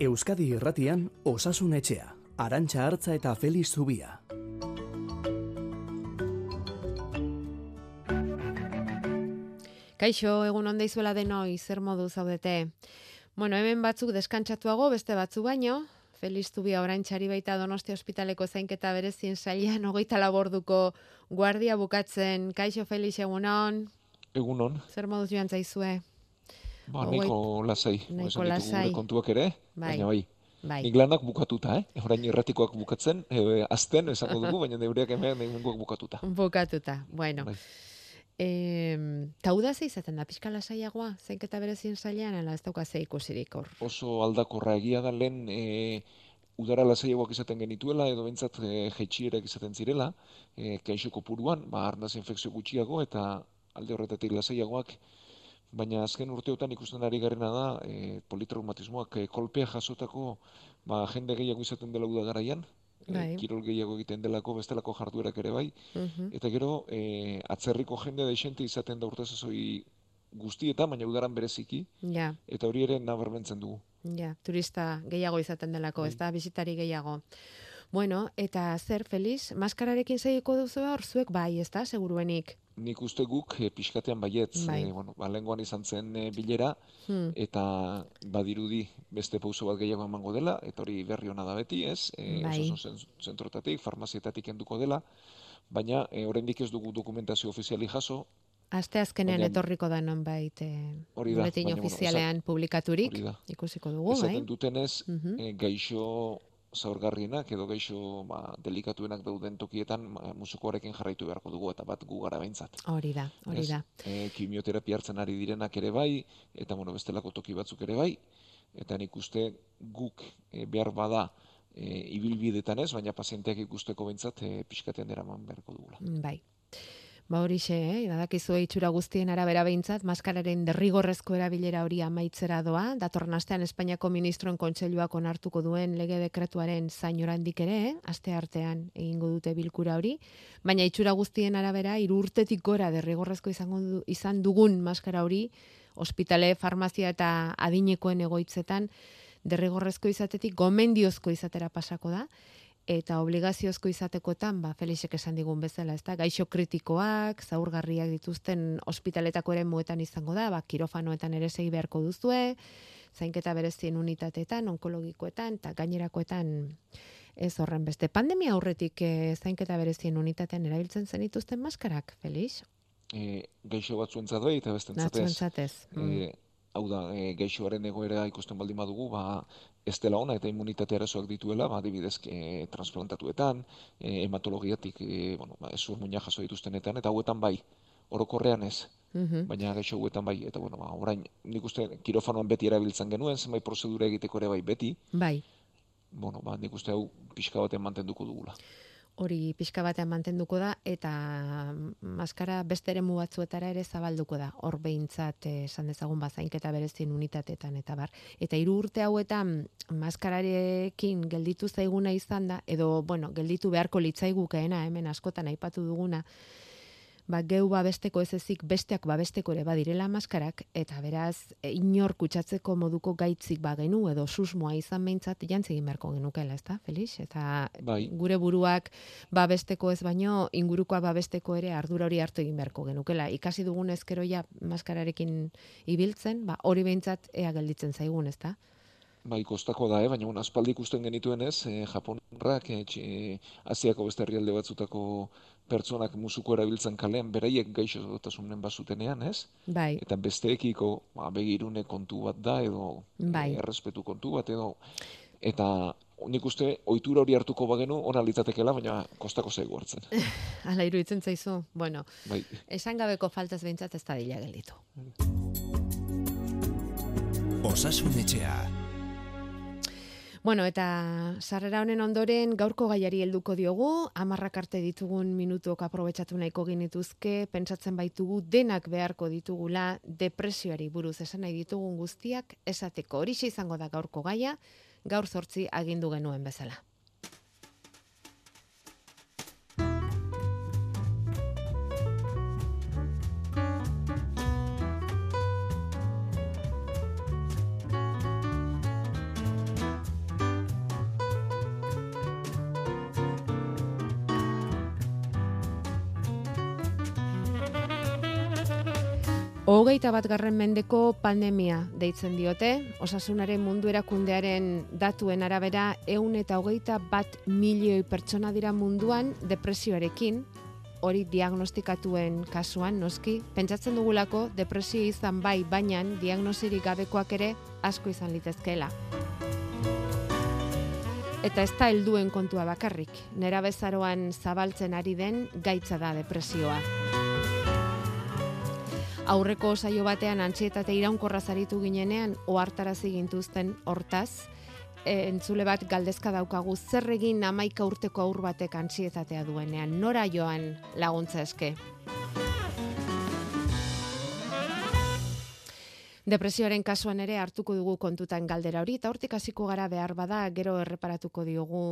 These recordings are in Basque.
Euskadi Irratian Osasun Etxea, Arantxa Hartza eta Feliz Zubia. Kaixo, egun onda izuela denoi, zer modu zaudete. Bueno, hemen batzuk deskantzatuago, beste batzu baino, Feliz Zubia orantxari baita Donostia Hospitaleko zainketa berezien sailean hogeita laborduko guardia bukatzen. Kaixo, Feliz, egunon. Egunon. Zer moduz joan zaizue? Ba, nahiko lasai. nahiko lasai. kontuak ere, Bai. baina bai. Bai, Nik lanak bukatuta, eh? Orain erratikoak bukatzen, e, azten esango dugu, baina neureak hemen hemengoak bukatuta. bukatuta. Bueno, Bai. eh, tauda ze izaten da, pixka lasaiagoa, zainketa berezien sailean, ala ez dauka ze ikusirik hor. Oso aldakorra egia da lehen e, udara lasaiagoak izaten genituela, edo bentsat e, jaitsierak izaten zirela, e, kaixo kopuruan, ba, arnaz infekzio gutxiago, eta alde horretatik lasaiagoak, baina azken urteotan ikusten ari garena da, e, politraumatismoak e, kolpea jasotako ba, jende gehiago izaten dela uda garaian, e, Bai. kirol gehiago egiten delako, bestelako jarduerak ere bai, Mhm. Eta gero, e, atzerriko jende desente izaten da urte sasoi guztietan, baina udaran bereziki, Ja, eta hori ere nabarmentzen dugu. ja, turista gehiago izaten delako, Bai. ez da, bizitari gehiago. Bueno, eta zer, Feliz, maskararekin segiko duzu hor, zuek bai, ez da, seguruenik. Nik uste guk e, pixkatean baietz, Bai. e, bueno, ba, lehengoan izan zen e, bilera, Hmm. eta badirudi beste pauso bat gehiago emango dela, eta hori berri ona da beti, ez? E, Bai. zen- zentrotatik, farmazietatik enduko dela, baina e, oraindik ez dugu dokumentazio ofiziali jaso, Aste azkenean Baina- etorriko da nonbait eh, Hori da, baina, bueno, ofizialean publikaturik, hori da. ikusiko dugu, bai? esaten dutenez, Mhm. e, gaixo zaurgarrienak edo gaixo ba, delikatuenak dauden tokietan ma, musukoarekin jarraitu beharko dugu eta bat gu gara behintzat. Hori da, hori da. E, kimioterapia hartzen ari direnak ere bai, eta bueno, bestelako toki batzuk ere bai, eta nik uste guk e, behar bada e, ibilbidetan ez, baina pazienteak ikusteko behintzat e, pixkatean eraman beharko dugula. Bai. Ba horixe, eh? badakizu itxura guztien arabera behintzat, maskararen derrigorrezko erabilera hori amaitzera doa, datorren astean Espainiako Ministroen Kontseiluak onartuko duen lege dekretuaren zain oraindik ere, eh? aste artean egingo dute bilkura hori, baina itxura guztien arabera, hiru urtetik gora derrigorrezko izango du, izan dugun maskara hori, ospitale, farmazia eta adinekoen egoitzetan, derrigorrezko izatetik gomendiozko izatera pasako da, eta obligaziozko izatekotan, ba, Felixek esan digun bezala, ez da, gaixo kritikoak, zaurgarriak dituzten ospitaletako ere muetan izango da, ba, kirofanoetan ere segi beharko duzue, zainketa berezien unitateetan, onkologikoetan, eta gainerakoetan ez horren beste. Pandemia aurretik eh, zainketa berezien unitatean erabiltzen zenituzten maskarak, Felix? E, gaixo batzuentzat bai eta bestentzat ez. Natzuentzatez. Mm. E, hau da, e, gaixoaren egoera ikusten baldin badugu, ba, ez dela ona eta immunitate arazoak dituela, ba, adibidez, e, transplantatuetan, e, hematologiatik, e, bueno, ba, ez muina jaso dituztenetan, eta hauetan bai, orokorrean ez, Mhm. baina gaixo hauetan bai, eta bueno, ba, orain, nik uste kirofanoan beti erabiltzen genuen, zenbait prozedura egiteko ere bai beti, Bai, bueno, ba, nik uste hau pixka baten mantenduko dugula. Hori pixka batean mantenduko da eta maskara beste eremu batzuetara ere zabalduko da. Hor behintzat eh, esan dezagun bazainketa berezien unitatetan eta bar. Eta hiru urte hauetan maskararekin gelditu zaiguna izan da edo bueno, gelditu beharko litzaigukeena hemen askotan aipatu duguna ba, geu babesteko ez ezik besteak babesteko ere badirela maskarak, eta beraz, e, inor kutsatzeko moduko gaitzik bagenu, edo susmoa izan behintzat, jantzi egin beharko genukela, ez da, Felix? Eta Bai. gure buruak babesteko ez baino, ingurukoa babesteko ere ardura hori hartu egin beharko genukela. Ikasi dugun ezkero ja maskararekin ibiltzen, ba, hori behintzat ea gelditzen zaigun, ez da? Bai, kostako da, eh? baina bueno, aspaldi ikusten genituen ez, eh, Japonarrak, eh, txi- Asiako beste herrialde batzutako pertsonak musuko erabiltzen kalean, beraiek gaixotasunen bazutenean, ez? Bai, Eta besteekiko ba, begirune kontu bat da, edo Bai. eh, errespetu kontu bat, edo eta nik uste ohitura hori hartuko bagenu ona litzatekeela, baina kostako zaigu hartzen. ala iruditzen zaizu. Bueno, Bai, esan gabeko faltaz behintzat ez da dila gelditu. Osasun Etxea, Bueno, eta sarrera honen ondoren gaurko gaiari helduko diogu, amarrak arte ditugun minutuok aprobetsatu nahiko genituzke, pentsatzen baitugu denak beharko ditugula depresioari buruz esan nahi ditugun guztiak esateko. Horixe izango da gaurko gaia, gaur zortzi agindu genuen bezala. Hogeita bat garren mendeko pandemia deitzen diote, osasunaren mundu erakundearen datuen arabera eun eta hogeita bat milioi pertsona dira munduan depresioarekin, hori diagnostikatuen kasuan, noski, pentsatzen dugulako depresio izan bai, baina diagnosirik gabekoak ere asko izan litezkeela. Eta ez da helduen kontua bakarrik, nera bezaroan zabaltzen ari den gaitza da depresioa. Aurreko saio batean antsietate iraunkorra zaritu ginenean ohartarazi gintuzten hortaz, e, entzule bat galdezka daukagu zer egin amaika urteko aur batek antsietatea duenean, nora joan laguntza eske. Depresioaren kasuan ere hartuko dugu kontutan galdera hori, eta hortik hasiko gara behar bada, gero erreparatuko diogu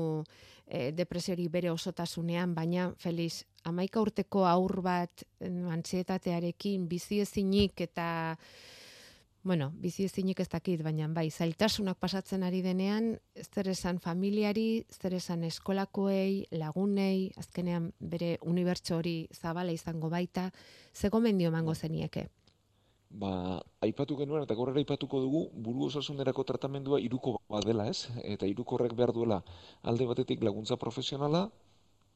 e, depresiori bere osotasunean, baina Feliz, amaika urteko aur bat antzietatearekin, bizi ezinik eta bueno, bizi ezinik ez dakit, baina bai, zailtasunak pasatzen ari denean, zer esan familiari, zer esan eskolakoei, lagunei, azkenean bere unibertso hori zabala izango baita, ze gomendio mango zenieke? Ba, aipatu genuen eta gorrera aipatuko dugu buru osasunerako tratamendua iruko badela, ez? Eta irukorrek behar duela alde batetik laguntza profesionala,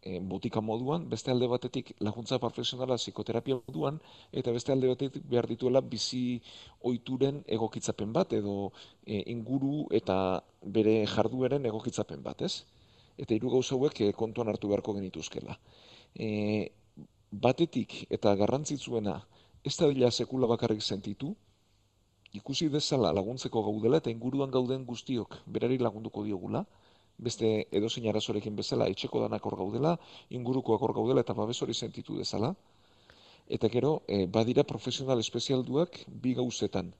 e, botika moduan, beste alde batetik laguntza profesionala psikoterapia moduan, eta beste alde batetik behar dituela bizi ohituren egokitzapen bat, edo e, inguru eta bere jardueren egokitzapen bat, ez? Eta hiru gauza hauek e, kontuan hartu beharko genituzkela. E, batetik eta garrantzitsuena ez da dila sekula bakarrik sentitu, ikusi dezala laguntzeko gaudela eta inguruan gauden guztiok berari lagunduko diogula, beste edozein arazorekin bezala etxeko danak hor gaudela, ingurukoak hor gaudela eta babes hori sentitu dezala. Eta gero, e, badira profesional espezialduak bi gauzetan.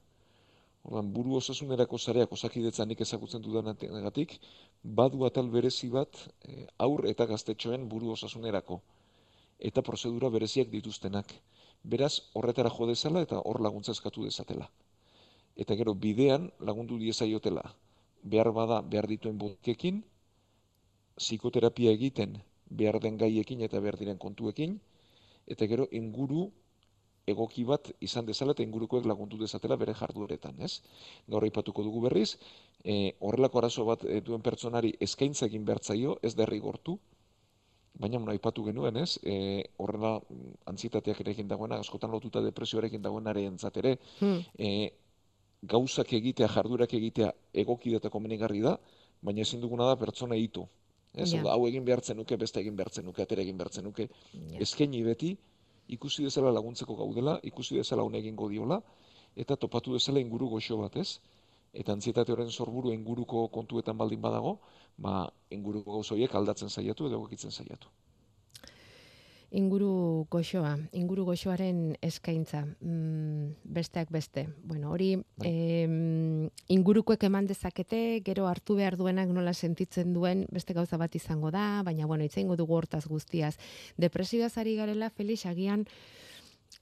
Ordan buru osasunerako sareak osakidetzan nik ezagutzen dudanagatik, badu atal berezi bat e, aur eta gaztetxoen buru osasunerako eta prozedura bereziak dituztenak. Beraz, horretara jo dezala eta hor laguntza eskatu dezatela. Eta gero, bidean lagundu diezaiotela, behar bada behar dituen bokekin, psikoterapia egiten behar den gaiekin eta behar diren kontuekin, eta gero inguru egoki bat izan dezala eta ingurukoek lagundu dezatela bere jardueretan, ez? Gaur aipatuko dugu berriz, e, horrelako arazo bat e, duen pertsonari eskaintza egin bertzaio, ez derri gortu, baina mun aipatu genuen, ez? E, horrela antzitateak ere egin dagoena, askotan lotuta depresioarekin dagoenare entzatere, hmm. e, gauzak egitea, jardurak egitea egoki eta komenigarri da, baina ezin duguna da pertsona hitu. Ez, yeah. hau egin behartzen nuke, beste egin behartzen nuke, atera egin behartzen nuke. Yeah. Ezkeni beti, ikusi dezala laguntzeko gaudela, ikusi dezala hone egingo diola, eta topatu dezala inguru goxo bat, ez? Eta antzietate horren sorburu inguruko kontuetan baldin badago, ba, inguruko gauzoiek aldatzen saiatu edo egokitzen saiatu inguru goxoa, inguru goxoaren eskaintza, mm, besteak beste. Bueno, hori eh, ingurukoek eman dezakete, gero hartu behar duenak nola sentitzen duen beste gauza bat izango da, baina bueno, itzaingo dugu hortaz guztiaz. Depresioa zari garela, Felix, agian,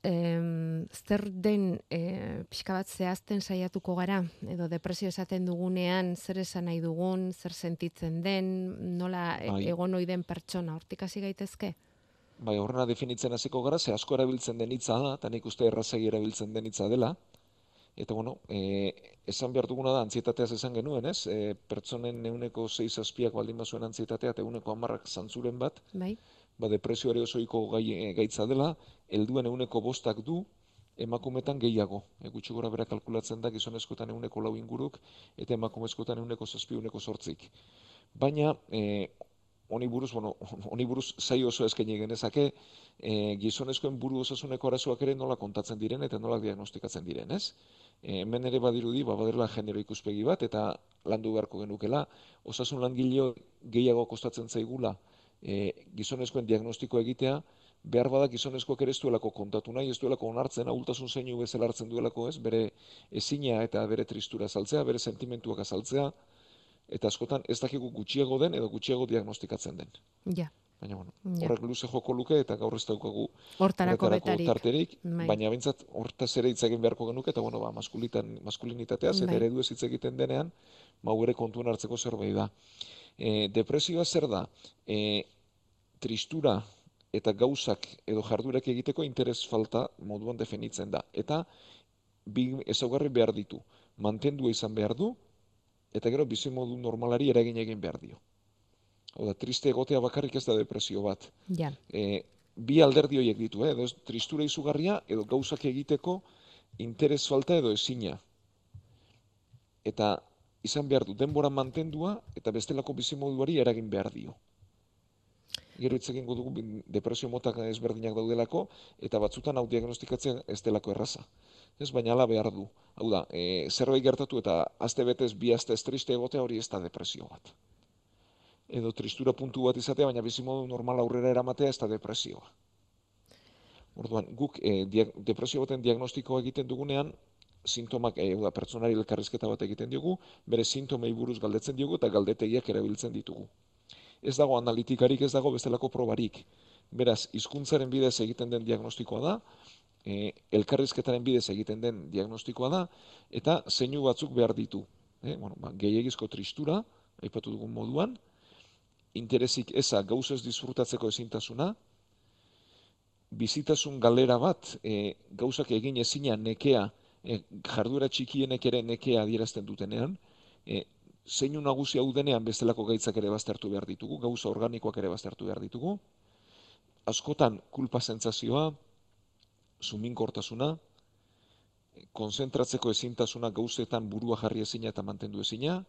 em, zer den e, pixka bat zehazten saiatuko gara, edo depresio esaten dugunean, zer esan nahi dugun, zer sentitzen den, nola e, bai. egon oiden pertsona, hortik hasi gaitezke? bai, horrena definitzen hasiko gara, ze asko erabiltzen den hitza da, eta nik uste errazegi erabiltzen den hitza dela. Eta bueno, e, esan behar duguna da, antzietateaz esan genuen, ez? E, pertsonen neuneko 6 azpiak baldin bazuen antzietatea, eta euneko amarrak zantzuren bat, bai. Ba, depresioare osoiko gai, e, gaitza dela, helduen euneko bostak du, emakumetan gehiago. E, gutxi gora bera kalkulatzen da, gizonezkotan euneko lau inguruk, eta emakumezkotan euneko zazpi euneko sortzik. Baina, e, honi buruz, bueno, honi buruz zai oso eskaini genezake, e, gizonezkoen buru osasuneko arazoak ere nola kontatzen diren eta nola diagnostikatzen diren, ez? E, hemen ere badirudi, ba, badirela genero ikuspegi bat, eta landu beharko genukela, osasun langileo gehiago kostatzen zaigula e, gizonezkoen diagnostiko egitea, behar bada gizonezkoak ere ez duelako kontatu nahi, ez duelako onartzen, ahultasun zeinu bezala hartzen duelako ez, bere ezina eta bere tristura azaltzea, bere sentimentuak azaltzea, eta askotan ez dakigu gutxiago den edo gutxiago diagnostikatzen den. Ja. Baina bueno, ja. horrek luze joko luke eta gaur ez daukagu hortarako. Tarterik, bai. baina bintzat hortaz ere hitz egin beharko genuke eta bueno, ba, maskulitan, maskulinitatea bai. eredu ez hitz egiten denean, ba, ere kontuen hartzeko zerbait da. E, depresioa zer da? E, tristura eta gauzak edo jardurak egiteko interes falta moduan definitzen da. Eta bi ezaugarri behar ditu. Mantendu izan behar du, eta gero bizi modu normalari eragin egin behar dio. Oda, triste egotea bakarrik ez da depresio bat. Ja. E, bi alderdi horiek ditu, eh? edo tristura izugarria, edo gauzak egiteko interes falta edo ezina. Eta izan behar du denbora mantendua eta bestelako bizimoduari eragin behar dio. Gero dugu bin- depresio motak ezberdinak daudelako eta batzutan hau diagnostikatzen ez delako erraza. Ez baina ala behar du. Hau da, e, zerbait gertatu eta aste betez bi aste ez triste egotea hori ez da depresio bat. Edo tristura puntu bat izatea, baina bizimodu normal aurrera eramatea ez da depresioa. Orduan, guk e, dia- depresio baten diagnostikoa egiten dugunean, sintomak, e, da, pertsonari elkarrizketa bat egiten diogu, bere sintomei buruz galdetzen diogu eta galdetegiak erabiltzen ditugu. Ez dago analitikarik, ez dago bestelako probarik. Beraz, hizkuntzaren bidez egiten den diagnostikoa da, e, elkarrizketaren bidez egiten den diagnostikoa da, eta zeinu batzuk behar ditu. E, bueno, ba, gehiagizko tristura, aipatu dugun moduan, interesik eza gauzez disfrutatzeko ezintasuna, bizitasun galera bat, e, gauzak egin ezina nekea, e, jarduera txikienek ere nekea adierazten dutenean, e, zeinu nagusi hau denean bestelako gaitzak ere baztertu behar ditugu, gauza organikoak ere baztertu behar ditugu, askotan kulpa sentsazioa, suminkortasuna, konzentratzeko ezintasuna gauzetan burua jarri ezina eta mantendu ezina,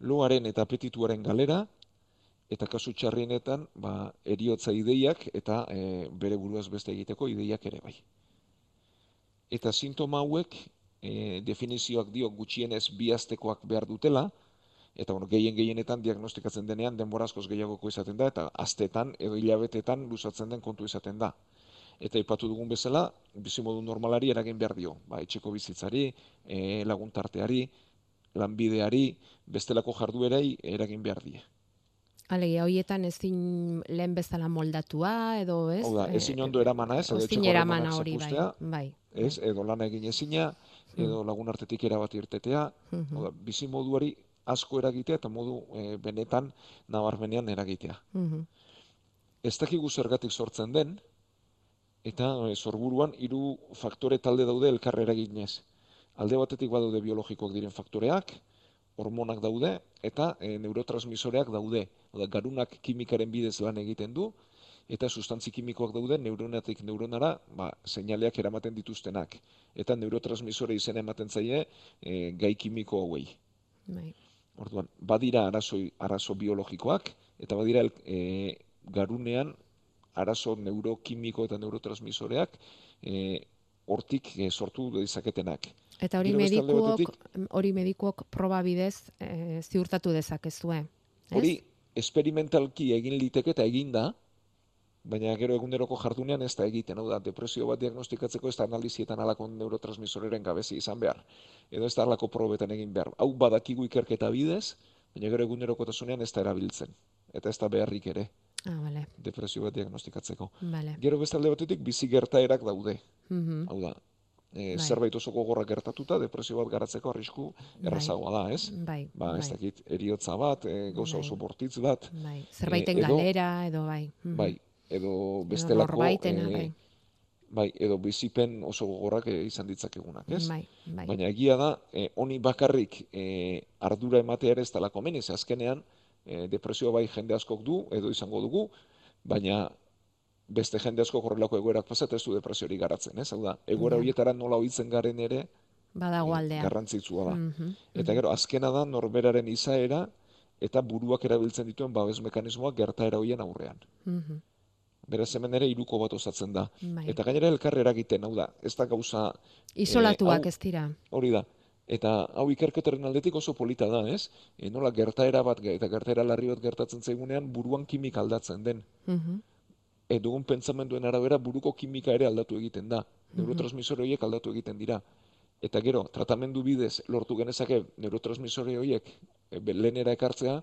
loaren eta apetituaren galera, eta kasu txarrienetan, ba, eriotza ideiak eta e, bere buruaz beste egiteko ideiak ere bai. Eta sintoma hauek, e, definizioak dio gutxienez bi astekoak behar dutela, eta bueno, gehien gehienetan diagnostikatzen denean denbora askoz gehiagoko izaten da, eta astetan edo hilabetetan luzatzen den kontu izaten da. Eta ipatu dugun bezala, bizimodu normalari eragin behar dio. Ba, etxeko bizitzari, e, laguntarteari, lanbideari, bestelako jarduerei eragin behar die. Alegia, hoietan ezin lehen bezala moldatua, edo ez? Hau da, Eh, ezin ondo eramana ez, edo etxeko eramana hori, bai. Bai. ez, edo lana egin ezina, edo lagun artetik erabat irtetea, hau da, bizi moduari asko eragitea eta modu e, benetan nabarmenean eragitea. Mhm. Ez dakigu zergatik sortzen den, eta e, sorburuan hiru faktore talde daude elkar eraginez. Alde batetik badaude biologikoak diren faktoreak, hormonak daude, eta e, neurotransmisoreak daude. Hau da, garunak kimikaren bidez lan egiten du, eta sustantzi kimikoak daude neuronatik neuronara ba, seinaleak eramaten dituztenak. Eta neurotransmisore izena ematen zaie e, gai kimiko hauei. Bai. Orduan, badira arazoi, arazo biologikoak, eta badira el, e, garunean arazo neurokimiko eta neurotransmisoreak e, hortik e, sortu dizaketenak. Eta hori medikuok, batetik- hori medikuok proba bidez eh, ziurtatu dezakezue. ez? Hori esperimentalki egin liteke eta egin da, baina gero eguneroko jardunean ez da egiten, hau da, depresio bat diagnostikatzeko ez da analizietan alako neurotransmisoreren gabezi izan behar, edo ez da alako probetan egin behar. Hau badakigu ikerketa bidez, baina gero egunerokotasunean ez da erabiltzen, eta ez da beharrik ere, Ah, bale, depresio bat diagnostikatzeko. bale. Gero beste alde batetik bizi gertaerak daude, Mhm. hau da, e, Bai. zerbait oso gogorra gertatuta, depresio bat garatzeko arrisku errazagoa da, ez? Bai, Ba, ez bai, dakit, eriotza bat, e, gauza Bai. oso bortitz bat, bai. Zerbaiten edo- galera, edo bai. Mhm. bai, edo Edo bestelako, norbaitena, eh, bai. bai, edo bizipen oso gogorrak eh, izan ditzakegunak, ez? Bai, bai. Baina egia da, eh, honi bakarrik eh, ardura ematea ere ez talako komeni, azkenean eh, depresioa bai jende askok du, edo izango dugu, baina beste jende asko horrelako egoerak pasa eta ez du depresiorik garatzen, ez? Hau da, egoera Ja. horietara nola ohitzen garen ere Badago eh, aldea. garrantzitsua da. Mhm, Eta gero, azkena da norberaren izaera eta buruak erabiltzen dituen babes mekanismoak gertaera horien aurrean. mhm, Beraz hemen ere hiruko bat osatzen da. Bai. Eta gainera elkar eragiten, hau da, ez da gauza Isolatuak hau- ez dira. hori da. Eta hau ikerketaren aldetik oso polita da, ez? E, nola gertaera bat eta gertaera larri bat gertatzen zaigunean buruan kimika aldatzen den. Mhm, E, dugun pentsamenduen arabera buruko kimika ere aldatu egiten da. Neurotransmisore horiek aldatu egiten dira. Eta gero, tratamendu bidez lortu genezake neurotransmisore horiek e, be- lehenera ekartzea,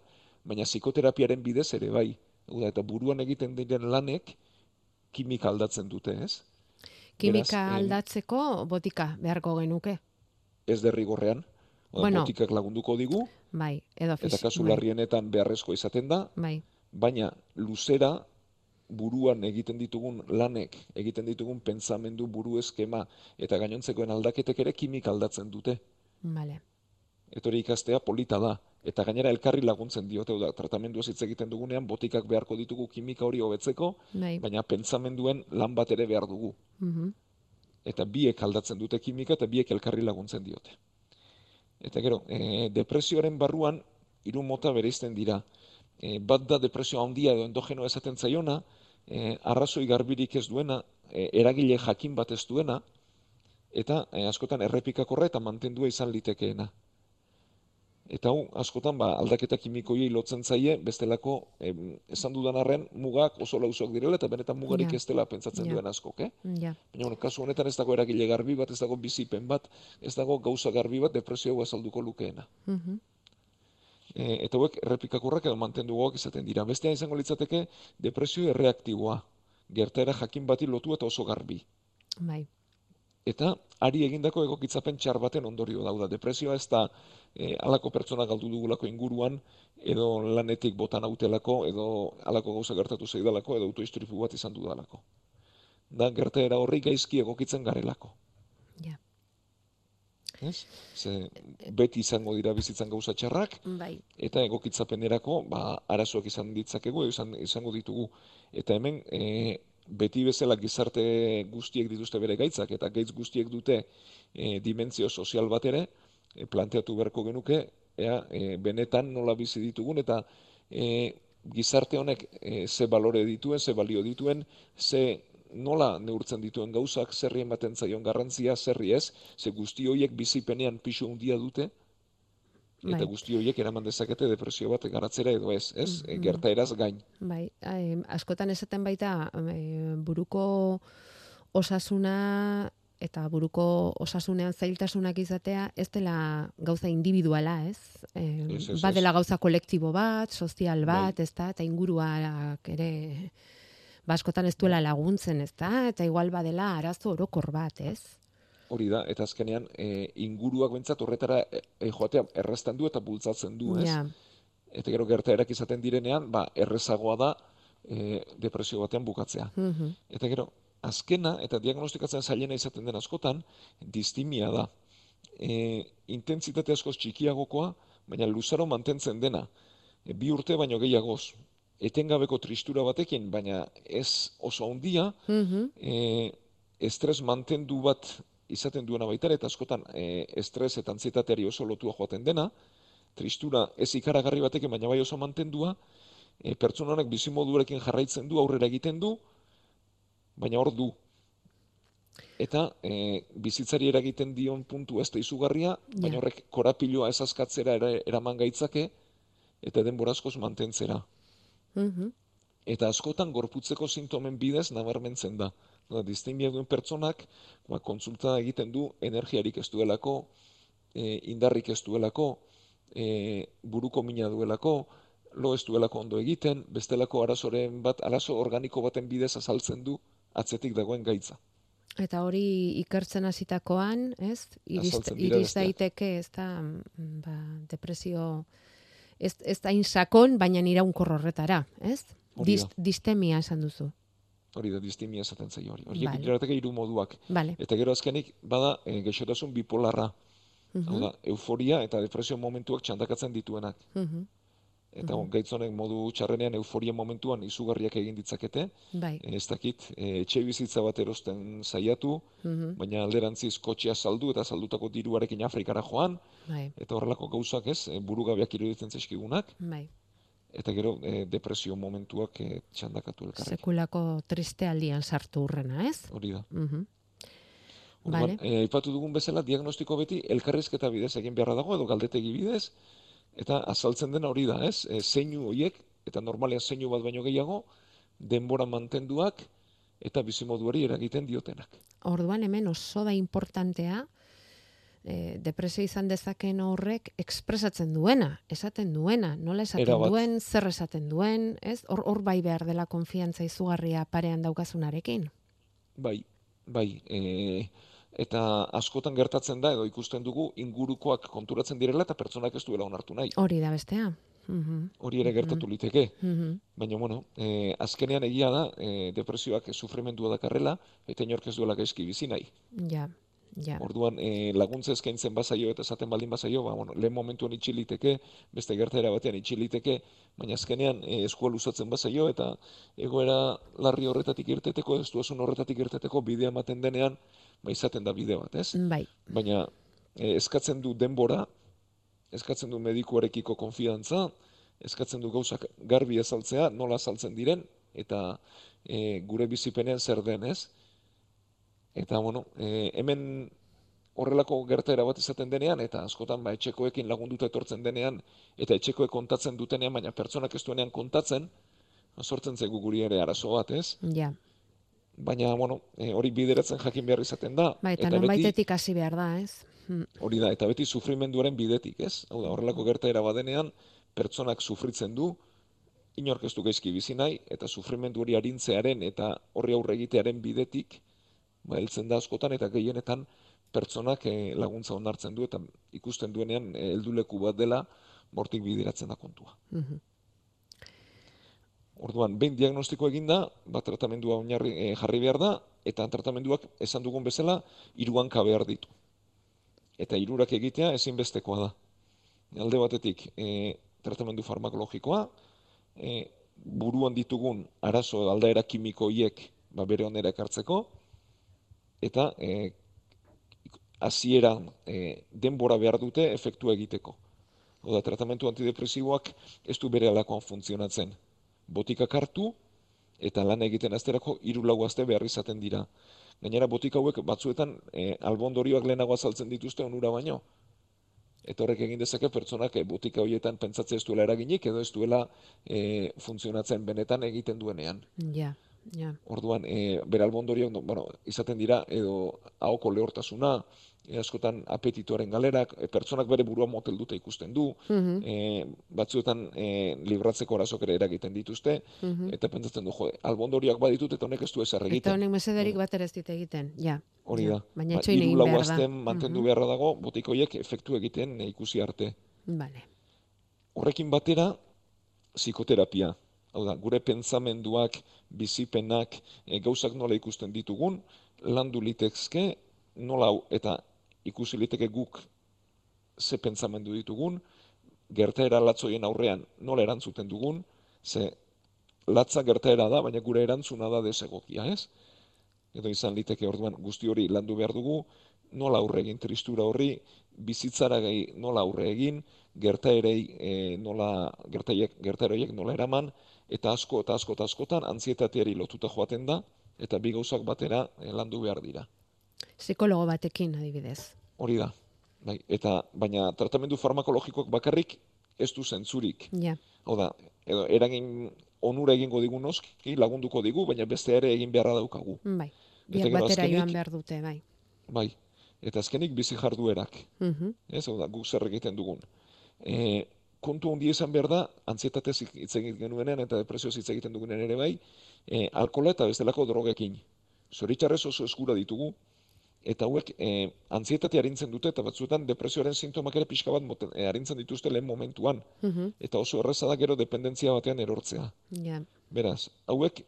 baina psikoterapiaren bidez ere bai. Hau da, eta buruan egiten diren lanek kimika aldatzen dute, ez? Kimika em, aldatzeko botika beharko genuke. Ez derrigorrean. Bueno. botikak lagunduko digu, Bai, edo eta fisi- kasu bai, larrienetan beharrezko izaten da, Bai, baina luzera buruan egiten ditugun lanek, egiten ditugun pentsamendu buru eskema eta gainontzekoen aldaketek ere kimik aldatzen dute. Vale. Etori ikastea polita da. Eta gainera elkarri laguntzen diote, da, tratamendu hitz egiten dugunean, botikak beharko ditugu kimika hori hobetzeko, Bai. baina pentsamenduen lan bat ere behar dugu. Mhm. Eta biek aldatzen dute kimika eta biek elkarri laguntzen diote. Eta gero, e, depresioaren barruan, hiru mota bereizten dira. E, bat da depresio handia edo endogeno esaten zaiona, e, arrazoi garbirik ez duena, e, eragile jakin bat ez duena, eta e, askotan errepikakorra eta mantendua izan litekeena. Eta hau, askotan, ba, aldaketa kimikoiei lotzen zaie, bestelako, em, esan dudan arren, mugak oso lauzok direla, eta benetan mugarik Ja. ez dela pentsatzen Ja. duen askok, eh? Ja. Baina, bueno, kasu honetan ez dago eragile garbi bat, ez dago bizipen bat, ez dago gauza garbi bat depresio hau azalduko lukeena. Mhm. E, eta hauek errepikakorrak edo mantenduagoak izaten dira. Bestea izango litzateke depresio erreaktiboa. Gertaera jakin bati lotu eta oso garbi. Bai. Eta ari egindako egokitzapen txar baten ondorio dauda. Depresioa ez da e, alako pertsona galdu dugulako inguruan, edo lanetik botan autelako, edo alako gauza gertatu zaidalako, edo autoistripu bat izan dudalako. Da, gertaera horri gaizki egokitzen garelako. Ez? Ze beti izango dira bizitzan gauza txarrak, Bai. eta egokitzapenerako ba, arazoak izan ditzakegu, izan, izango ditugu. Eta hemen, e, beti bezala gizarte guztiek dituzte bere gaitzak, eta gaitz guztiek dute e, dimentsio sozial bat ere, e, planteatu beharko genuke, ea, e, benetan nola bizi ditugun, eta e, gizarte honek e, ze balore dituen, ze balio dituen, ze nola neurtzen dituen gauzak, zerri ematen zaion garrantzia, zerri ez, ze guzti horiek bizipenean pixu handia dute, eta Bai. guzti horiek eraman dezakete depresio bat garatzera edo ez, ez? E, gertaeraz gain. Bai, ai, askotan esaten baita e, buruko osasuna eta buruko osasunean zailtasunak izatea ez dela gauza individuala, ez? E, Ez, ez, bat ez. dela gauza kolektibo bat, sozial Bai. bat, ez da, eta inguruak ere ba, askotan ez duela laguntzen, ez da, eta igual badela arazo orokor bat, ez? Hori da, eta azkenean e, inguruak bentsat horretara e, e, joatea errazten du eta bultzatzen du, ez? Ja, Eta gero gertaerak izaten direnean, ba, errezagoa da e, depresio batean bukatzea. mhm, Eta gero, azkena, eta diagnostikatzen zailena izaten den askotan, distimia da. E, intentsitate askoz txikiagokoa, baina luzaro mantentzen dena. E, bi urte baino gehiagoz. Etengabeko tristura batekin, baina ez oso handia, mhm, e, estres mantendu bat izaten duena baita eta askotan e, estres eta antsietateari oso lotua joaten dena, tristura ez ikaragarri batekin, baina bai oso mantendua, e, pertsona honek bizimoduarekin jarraitzen du, aurrera egiten du, baina hor du. Eta e, bizitzari eragiten dion puntu ez da izugarria, baina Ja. horrek korapiloa ez askatzera eraman gaitzake, eta denbora askoz mantentzera eta askotan gorputzeko sintomen bidez nabarmentzen da. Da, distimia duen pertsonak, ba, kontsulta egiten du energiarik ez duelako, e, indarrik ez duelako, e, buruko mina duelako, lo ez duelako ondo egiten, bestelako arazoren bat, arazo organiko baten bidez azaltzen du atzetik dagoen gaitza. Eta hori ikertzen hasitakoan, ez? Iris besteak. daiteke, ez da, mm, ba, depresio, ez, ez da insakon, baina iraunkor horretara, ez? Dist, distemia esan duzu. Hori da, distimia esaten zaio hori. Horiek Vale. hiru moduak. Vale. Eta gero azkenik, bada, e, gaixotasun bipolarra. Hau da, euforia eta depresio momentuak txandakatzen dituenak. Mhm, Eta mm gaitzonek modu txarrenean euforia momentuan izugarriak egin ditzakete, Bai. ez dakit, e, etxe bizitza bat erosten saiatu, Mhm, baina alderantziz kotxea saldu eta saldutako diruarekin Afrikara joan, Bai. eta horrelako gauzak ez, e, burugabeak iruditzen zaizkigunak, Bai. eta gero e, depresio momentuak e, txandakatu elkarrekin. Sekulako triste aldian sartu urrena, ez? Hori da. Mhm. Orduan, Vale. e, aipatu dugun bezala, diagnostiko beti elkarrizketa bidez egin beharra dago, edo galdetegi bidez, eta azaltzen dena hori da, ez? E, zeinu horiek, eta normalean zeinu bat baino gehiago, denbora mantenduak, eta bizimoduari eragiten diotenak. Orduan hemen oso da importantea e, depresio izan dezaken horrek ekspresatzen duena, esaten duena, nola esaten Erabat. duen, zer esaten duen, ez? Hor hor bai behar dela konfiantza izugarria parean daukasunarekin. Bai, bai, e, eta askotan gertatzen da, edo ikusten dugu, ingurukoak konturatzen direla, eta pertsonak ez duela onartu nahi. Hori da bestea. Mhm. Hori ere gertatu liteke. Mhm. Baina, bueno, e, azkenean egia da, e, depresioak sufrimendua dakarrela, eta inork ez duela gaizki bizi nahi. Ja, ja. Orduan, e, laguntza eskaintzen bazaio eta esaten baldin bazaio, ba, bueno, lehen momentuan itxiliteke, beste gertaera batean itxiliteke, baina azkenean e, eskua luzatzen bazaio eta egoera larri horretatik irteteko, ez duasun horretatik irteteko bidea ematen denean, ba, izaten da bide bat, ez? Bai, Baina e, eskatzen du denbora, eskatzen du medikuarekiko konfiantza, eskatzen du gauzak garbi azaltzea, nola azaltzen diren, eta e, gure bizipenean zer den, ez? Eta, bueno, e, hemen horrelako gertaera bat izaten denean, eta askotan ba, etxekoekin lagunduta etortzen denean, eta etxekoek kontatzen dutenean, baina pertsonak ez duenean kontatzen, sortzen zaigu guri ere arazo bat, ez? ja. Baina, bueno, e, hori bideratzen jakin behar izaten da. Bai, eta beti- nonbaitetik hasi behar da, ez? Mm, Hori da, eta beti sufrimenduaren bidetik, ez? Hau da, horrelako gertaera badenean, pertsonak sufritzen du, inork ez du gaizki bizi nahi, eta sufrimendu hori arintzearen eta horri aurre egitearen bidetik, ba, heltzen da askotan, eta gehienetan pertsonak eh, laguntza onartzen du, eta ikusten duenean eh, helduleku bat dela, bortik bideratzen da kontua. mhm. Orduan, behin diagnostiko eginda, ba, tratamendua oinarri eh, jarri behar da, eta tratamenduak esan dugun bezala, hiruanka behar ditu. Eta hirurak egitea ezinbestekoa da. Alde batetik, e, tratamendu farmakologikoa, e, buruan ditugun arazo aldaera kimiko hiek ba, bere onera ekartzeko, eta e, hasieran e, denbora behar dute efektua egiteko. Oda, tratamentu antidepresiboak ez du bere alakoan funtzionatzen. Botikak hartu, eta lan egiten azterako hiru lau aste behar izaten dira. Gainera botika hauek batzuetan e, albondorioak lehenago azaltzen dituzte onura baino. Eta horrek egin dezake pertsonak e, botika horietan pentsatzea ez duela eraginik edo ez duela e, funtzionatzen benetan egiten duenean. Ja, ja. Orduan, e, bere albondorioak no, bueno, izaten dira edo ahoko lehortasuna, askotan apetituaren galerak, e, pertsonak bere burua motel dute ikusten du, Mhm, e, batzuetan e, libratzeko arazok ere eragiten dituzte, mhm. eta pentsatzen du, jo, albondorioak baditut eta honek ez du ezer Eta egiten. honek mesederik bat ere ez dit egiten, ja. Hori ja. da. Baina Ba, egin behar da. mantendu Mhm. beharra dago, botikoiek efektu egiten ikusi arte. Vale. Horrekin batera, psikoterapia. Hau da, gure pentsamenduak, bizipenak, e, gauzak nola ikusten ditugun, landu litezke, nola eta ikusi liteke guk ze pentsamendu ditugun, gertaera latzoien aurrean nola erantzuten dugun, ze latza gertaera da, baina gure erantzuna da desegokia, ez? Edo izan liteke orduan guzti hori landu behar dugu, nola aurre egin tristura horri, bizitzara gai nola aurre egin, gertaerei e, nola, gertaiek, gertaeroiek nola eraman, eta asko eta asko eta askotan antzietateari lotuta joaten da, eta bi gauzak batera e, landu behar dira. Psikologo batekin adibidez. Hori da. Bai, eta baina tratamendu farmakologikoak bakarrik ez du zentzurik. Ja. Hau da, edo eragin onura egingo digu noski, lagunduko digu, baina beste ere egin beharra daukagu. Bai. Biak batera azkenik- joan behar dute, bai. Bai. Eta azkenik bizi jarduerak. Mhm. Ez, hau da, guk zer egiten dugun. E, kontu handi izan behar da, antzietatez hitz egiten genuenean eta depresioz hitz egiten dugunean ere bai, e, alkola eta bestelako drogekin. Zoritxarrez oso eskura ditugu, eta hauek e, antzietate arintzen dute, eta batzuetan depresioaren sintomak ere pixka bat moten, e, arintzen dituzte lehen momentuan. Mhm. Eta oso erraza da gero dependentzia batean erortzea. Ja. Beraz, hauek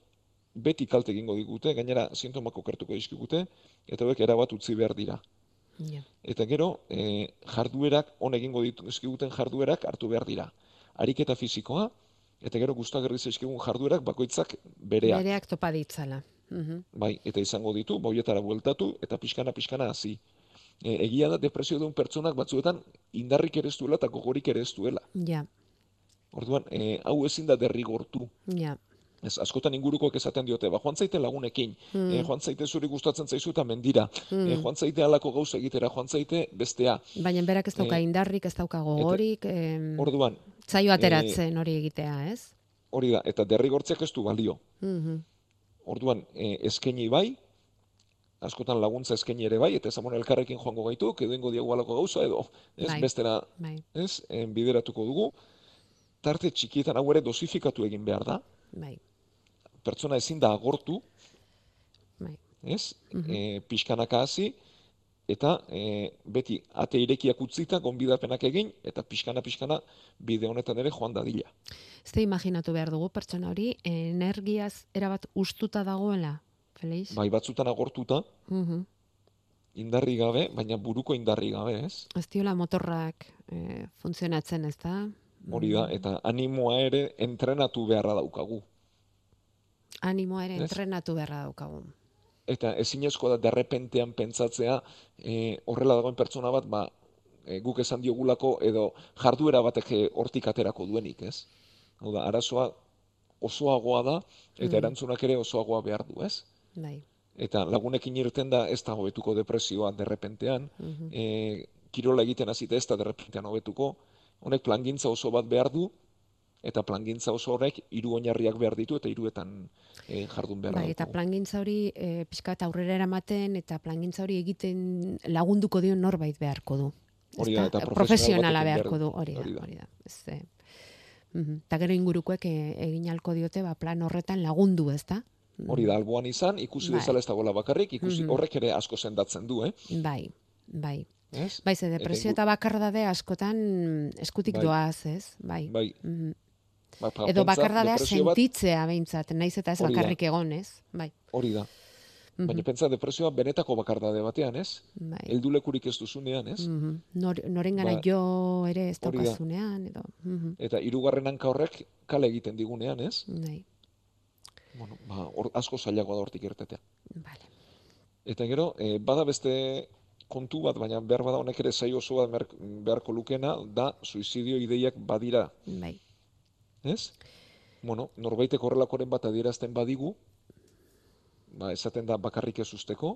beti kalte egingo digute, gainera sintomak okertuko dizkigute, eta hauek erabat utzi behar dira. Ja. Eta gero, e, jarduerak, on egingo ditu eskiguten jarduerak hartu behar dira. Ariketa fisikoa, eta gero gustagarri zaizkigun jarduerak bakoitzak bereak. Bereak topa ditzala. Mhm. Bai, eta izango ditu, boietara bueltatu, eta pixkana pixkana hasi. E, egia da depresio duen pertsonak batzuetan indarrik ere ez duela eta gogorik ere ez duela. Ja. Orduan, e, hau ezin da derrigortu. Ja. Ez, askotan ingurukoak esaten diote, ba, joan zaite lagunekin, Mm. e, joan zaite zuri gustatzen zaizu eta mendira, Mm. e, joan zaite halako gauza egitera, joan zaite bestea. Baina berak ez dauka Eh, indarrik, ez dauka gogorik, em, Orduan, zaio eh, ateratzen hori egitea, ez? hori da, eta derrigortzeak ez du balio. Mhm. Orduan, e, eskaini bai, askotan laguntza eskaini ere bai, eta esan bueno, elkarrekin joango gaitu, edo ingo diago halako gauza, edo ez, Bai. bestera, Bai, ez, e, bideratuko dugu, tarte txikietan hau ere dosifikatu egin behar da, bai, pertsona ezin da agortu, bai. ez, Mhm. e, pixkanaka hasi, eta e, beti ate irekiak utzita gonbidapenak egin eta pixkana pixkana bide honetan ere joan dadila. Zte imaginatu behar dugu pertsona hori energiaz erabat ustuta dagoela, Felix? Bai, batzutan agortuta, Mhm. indarri gabe, baina buruko indarri gabe, ez? Ez diola motorrak e, funtzionatzen, ez da? Hori da, eta animoa ere entrenatu beharra daukagu. Animoa ere Ez? entrenatu beharra daukagu. Eta ezinezkoa da derrepentean pentsatzea e, horrela dagoen pertsona bat, ba, e, guk esan diogulako edo jarduera batek hortik aterako duenik, ez? Hau da, arazoa osoagoa da, eta Mm. erantzunak ere osoagoa behar du, ez? Bai. Eta lagunekin irten da ez da hobetuko depresioa derrepentean, Mhm. e, kirola egiten hasita ez da derrepentean hobetuko, honek plangintza oso bat behar du, eta plangintza oso horrek hiru oinarriak behar ditu eta hiruetan e, jardun behar Bai, eta plangintza hori e, pixka bat aurrera eramaten eta plangintza hori egiten lagunduko dio norbait beharko du. Hori da, eta profesional profesionala beharko behar du, du. hori da, Hori da. hori da. Ez, mhm. Eta gero ingurukoek e, egin alko diote, ba, plan horretan lagundu, ez da? Hori da, alboan izan, ikusi Bai. dezala ez dagoela bakarrik, ikusi Mhm. horrek ere asko sendatzen du, eh? Bai, bai. Ez? Bai, ze depresio eta bakardade askotan eskutik Bai. doaz, ez? Bai. Bai, Mhm. ba, pa- Edo bakardadea bat, sentitzea behintzat, naiz eta ez bakarrik egon, ez? Bai. Hori da, Mhm. baina pentsa depresioa benetako bakardade batean, ez? Bai. Heldulekurik ez duzunean, ez? Mhm. Nor, norengana Ba, jo ere ez daukazunean, edo. Mhm. Eta hirugarren hanka horrek kale egiten digunean, ez? Bai, Bueno, ba, hor, asko zailagoa da hortik irtetea. bale. Eta gero, e, bada beste kontu bat, baina behar bada honek ere zai oso bat behar- beharko lukena, da suizidio ideiak badira, Bai. ez? Bueno, norbaitek horrelakoren bat adierazten badigu, ba, esaten da bakarrik ez usteko,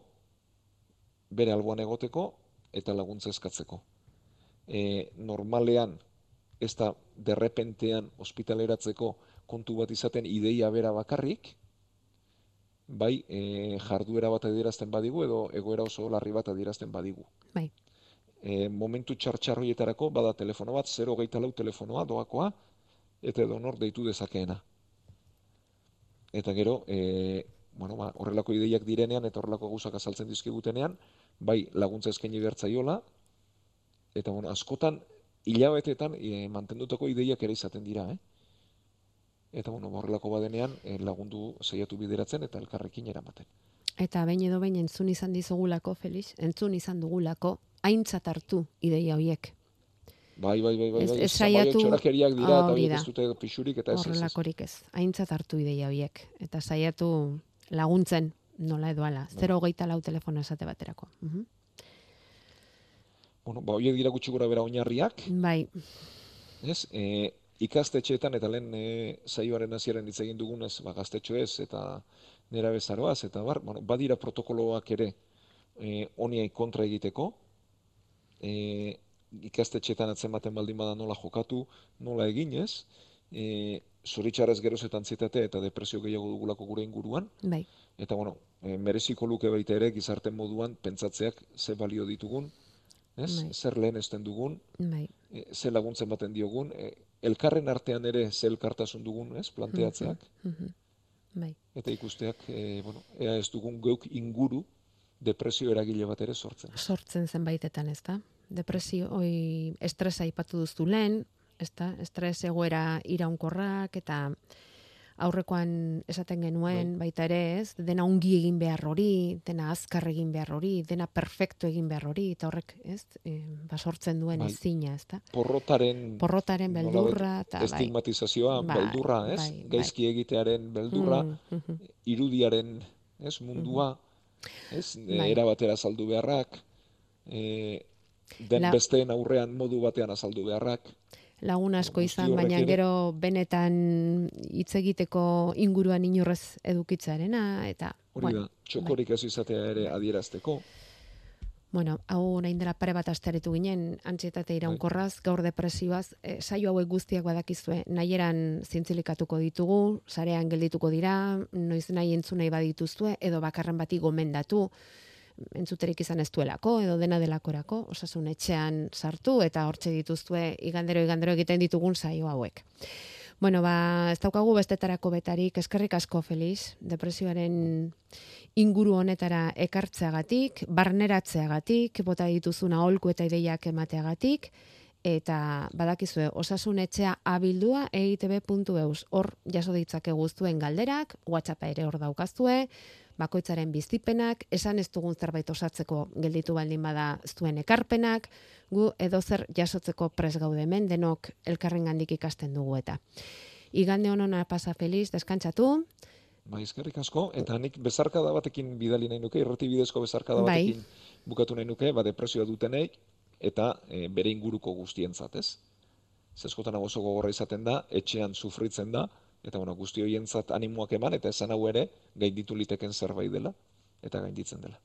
bere alboan egoteko, eta laguntza eskatzeko. E, normalean, ez da derrepentean ospitaleratzeko kontu bat izaten ideia bera bakarrik, bai e, jarduera bat adierazten badigu edo egoera oso larri bat adierazten badigu. Bai. E, momentu txartxar horietarako bada telefono bat, 0 lau telefonoa doakoa, eta edo nor deitu dezakeena. Eta gero, e, bueno, ba, horrelako ideiak direnean eta horrelako gauzak azaltzen dizkigutenean, bai laguntza eskaini bertzaiola, eta bueno, askotan hilabetetan e, mantendutako ideiak ere izaten dira, eh? Eta bueno, ba, horrelako badenean e, lagundu saiatu bideratzen eta elkarrekin eramaten. Eta behin edo behin entzun izan dizugulako, Felix, entzun izan dugulako, aintzat hartu ideia hoiek. Bai, bai, bai, bai, Ez- bai, ez saiatu- txorakeriak dira eta hori horiek ez dute pixurik eta ez ez. Horrelakorik ez. Aintzat hartu ideia hoiek. Eta saiatu laguntzen, nola edo ala. Bai. 0 lau telefono esate baterako. Mhm. Bueno, ba, horiek dira gutxi gora bera oinarriak, Bai, ez? E, ikastetxeetan eta lehen e, saioaren hasieran hitz egin dugunez, ba, gaztetxoez eta nera bezaroaz, eta bar, bueno, badira protokoloak ere e, honiai kontra egiteko, e, ikastetxeetan atzematen baldin bada nola jokatu, nola egin ez, e, zoritxarrez gerozetan zietate eta depresio gehiago dugulako gure inguruan, bai. eta bueno, e, mereziko luke baita ere gizarte moduan pentsatzeak ze balio ditugun, ez? Bai. Zer lehen esten dugun, Bai. e, ze laguntzen baten diogun, e, elkarren artean ere ze elkartasun dugun, ez, planteatzeak, Mhm. Bai. eta ikusteak, e, bueno, ea ez dugun geuk inguru depresio eragile bat ere sortzen. Sortzen zenbaitetan, ez da? Depresio, oi, estresa aipatu duztu lehen, ez da? Estres egoera iraunkorrak eta aurrekoan esaten genuen baita ere, ez? Dena ongi egin behar hori, dena azkar egin behar hori, dena perfecto egin behar hori, eta horrek, ez? E, ba, sortzen duen Bai. ezina, ez da? Porrotaren Porrotaren beldurra, eta bai. estigmatizazioa, Bai, beldurra, ez? bai, bai. Gaizki egitearen beldurra, Mm, mhm. irudiaren, ez, mundua, ez, Bai. era batera azaldu beharrak, e, den La- besteen aurrean modu batean azaldu beharrak, lagun asko izan, baina gero benetan hitz egiteko inguruan inorrez edukitzarena, eta, hori bueno, da, txokorik ez izatea ere adierazteko, bueno, hau orain dela pare bat asteretu ginen, antsietate Bai. iraunkorraz, gaur depresioaz, e, saio hauek guztiak badakizue, nahieran zintzilikatuko ditugu, sarean geldituko dira, noiz nahi entzun nahi badituzue, edo bakarren bati gomendatu, entzuterik izan ez duelako, edo dena delakorako, osasun etxean sartu, eta hortxe dituzue igandero igandero egiten ditugun saio hauek. Bueno, ba, ez daukagu bestetarako betarik, eskerrik asko, Feliz, depresioaren inguru honetara ekartzeagatik, barneratzeagatik, bota dituzun aholku eta ideiak emateagatik, eta badakizue, osasun etxea abildua eitb.eus, hor jaso ditzake guztuen galderak, WhatsAppa ere hor daukaztue, bakoitzaren biztipenak, esan ez dugun zerbait osatzeko gelditu baldin bada zuen ekarpenak, gu edo zer jasotzeko pres gaude hemen denok elkarren gandik ikasten dugu eta. Igande honona pasa feliz, deskantzatu. Bai, eskerrik asko, eta nik bezarkada batekin bidali nahi nuke, irrati bidezko bezarkada bai. batekin bukatu nahi nuke, ba, depresioa dutenei, eta e, bere inguruko guztientzat, ez? Zeskotan oso gogorra izaten da, etxean sufritzen da, eta bueno, guzti horientzat animoak eman, eta esan hau ere, gainditu liteken zerbait dela, eta gainditzen dela.